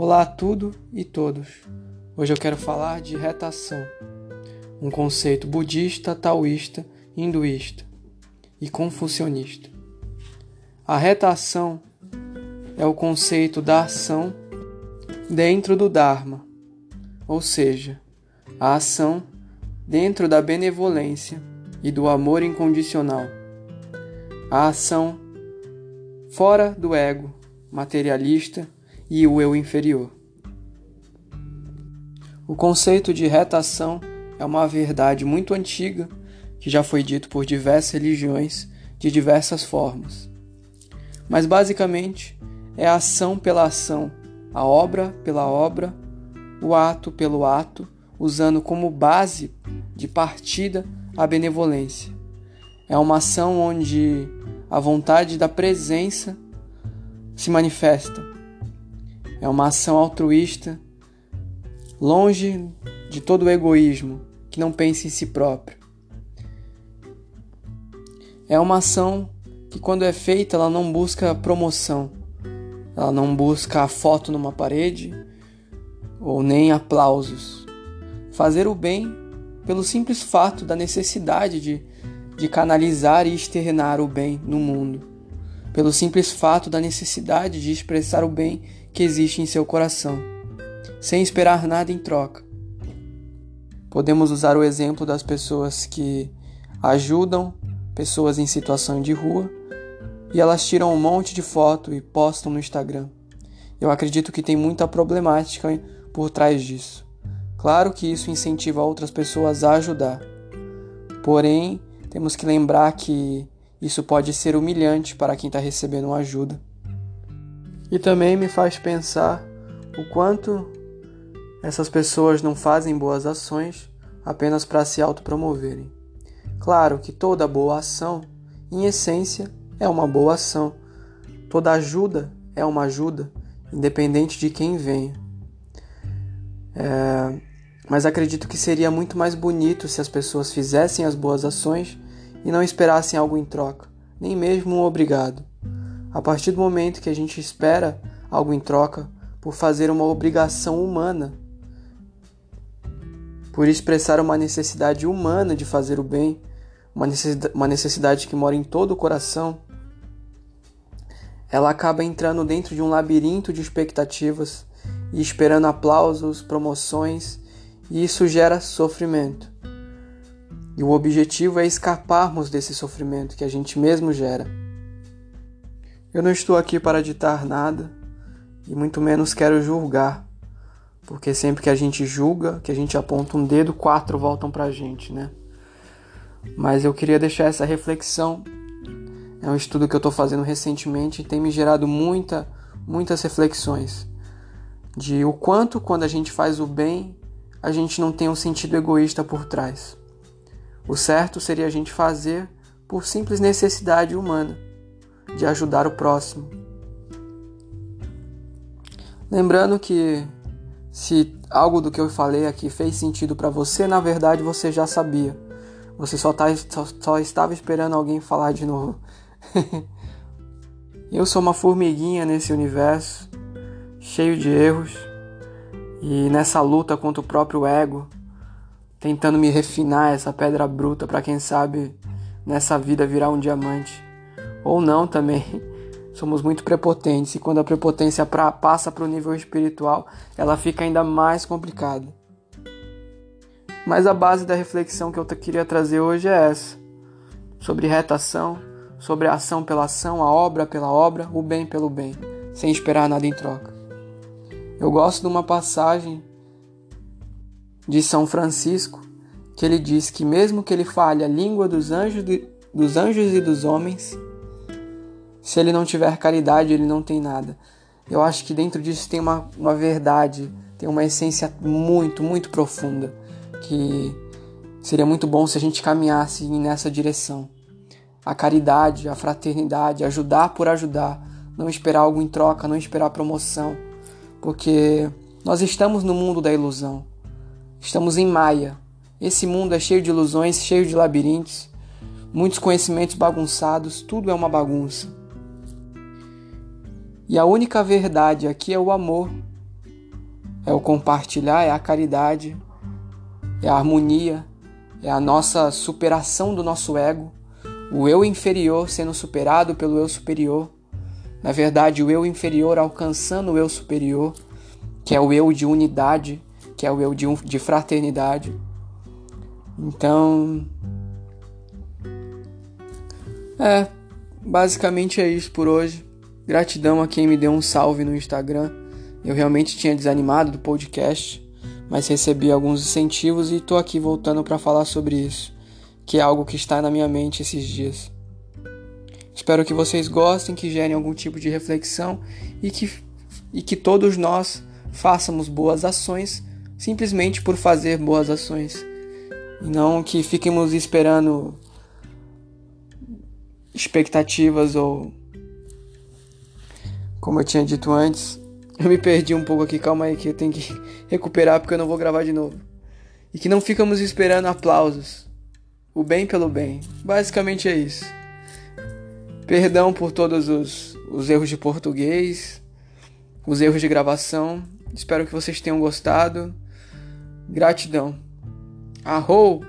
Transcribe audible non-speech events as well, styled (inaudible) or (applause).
Olá a tudo e todos. Hoje eu quero falar de retação, um conceito budista, taoísta, hinduísta e confucionista. A retação é o conceito da ação dentro do Dharma, ou seja, a ação dentro da benevolência e do amor incondicional. A ação fora do ego materialista e o eu inferior. O conceito de retação é uma verdade muito antiga que já foi dito por diversas religiões de diversas formas. Mas basicamente é a ação pela ação, a obra pela obra, o ato pelo ato, usando como base de partida a benevolência. É uma ação onde a vontade da presença se manifesta. É uma ação altruísta, longe de todo o egoísmo, que não pensa em si próprio. É uma ação que, quando é feita, ela não busca promoção, ela não busca a foto numa parede ou nem aplausos. Fazer o bem pelo simples fato da necessidade de, de canalizar e externar o bem no mundo pelo simples fato da necessidade de expressar o bem que existe em seu coração, sem esperar nada em troca. Podemos usar o exemplo das pessoas que ajudam pessoas em situação de rua e elas tiram um monte de foto e postam no Instagram. Eu acredito que tem muita problemática por trás disso. Claro que isso incentiva outras pessoas a ajudar. Porém, temos que lembrar que isso pode ser humilhante para quem está recebendo ajuda. E também me faz pensar o quanto essas pessoas não fazem boas ações apenas para se autopromoverem. Claro que toda boa ação, em essência, é uma boa ação. Toda ajuda é uma ajuda, independente de quem venha. É... Mas acredito que seria muito mais bonito se as pessoas fizessem as boas ações e não esperassem algo em troca, nem mesmo um obrigado. A partir do momento que a gente espera algo em troca por fazer uma obrigação humana, por expressar uma necessidade humana de fazer o bem, uma necessidade que mora em todo o coração, ela acaba entrando dentro de um labirinto de expectativas e esperando aplausos, promoções, e isso gera sofrimento. E o objetivo é escaparmos desse sofrimento que a gente mesmo gera. Eu não estou aqui para ditar nada e muito menos quero julgar, porque sempre que a gente julga, que a gente aponta um dedo, quatro voltam para a gente, né? Mas eu queria deixar essa reflexão. É um estudo que eu estou fazendo recentemente e tem me gerado muita, muitas reflexões de o quanto quando a gente faz o bem, a gente não tem um sentido egoísta por trás. O certo seria a gente fazer por simples necessidade humana de ajudar o próximo. Lembrando que se algo do que eu falei aqui fez sentido para você, na verdade você já sabia. Você só, tá, só, só estava esperando alguém falar de novo. (laughs) eu sou uma formiguinha nesse universo, cheio de erros, e nessa luta contra o próprio ego, tentando me refinar essa pedra bruta para quem sabe nessa vida virar um diamante. Ou não também. Somos muito prepotentes e quando a prepotência pra, passa para o nível espiritual, ela fica ainda mais complicada. Mas a base da reflexão que eu queria trazer hoje é essa: sobre retação, sobre a ação pela ação, a obra pela obra, o bem pelo bem, sem esperar nada em troca. Eu gosto de uma passagem de São Francisco, que ele diz que mesmo que ele fale a língua dos anjos, dos anjos e dos homens, se ele não tiver caridade, ele não tem nada. Eu acho que dentro disso tem uma, uma verdade, tem uma essência muito, muito profunda, que seria muito bom se a gente caminhasse nessa direção. A caridade, a fraternidade, ajudar por ajudar, não esperar algo em troca, não esperar promoção, porque nós estamos no mundo da ilusão. Estamos em Maia. Esse mundo é cheio de ilusões, cheio de labirintos, muitos conhecimentos bagunçados, tudo é uma bagunça. E a única verdade aqui é o amor, é o compartilhar, é a caridade, é a harmonia, é a nossa superação do nosso ego, o eu inferior sendo superado pelo eu superior. Na verdade, o eu inferior alcançando o eu superior, que é o eu de unidade, que é o eu de, de fraternidade. Então, é, basicamente é isso por hoje. Gratidão a quem me deu um salve no Instagram. Eu realmente tinha desanimado do podcast, mas recebi alguns incentivos e tô aqui voltando para falar sobre isso, que é algo que está na minha mente esses dias. Espero que vocês gostem, que gerem algum tipo de reflexão e que, e que todos nós façamos boas ações simplesmente por fazer boas ações. Não que fiquemos esperando expectativas ou. Como eu tinha dito antes, (laughs) eu me perdi um pouco aqui, calma aí que eu tenho que (laughs) recuperar porque eu não vou gravar de novo. E que não ficamos esperando aplausos. O bem pelo bem. Basicamente é isso. Perdão por todos os, os erros de português, os erros de gravação. Espero que vocês tenham gostado. Gratidão. Arrou!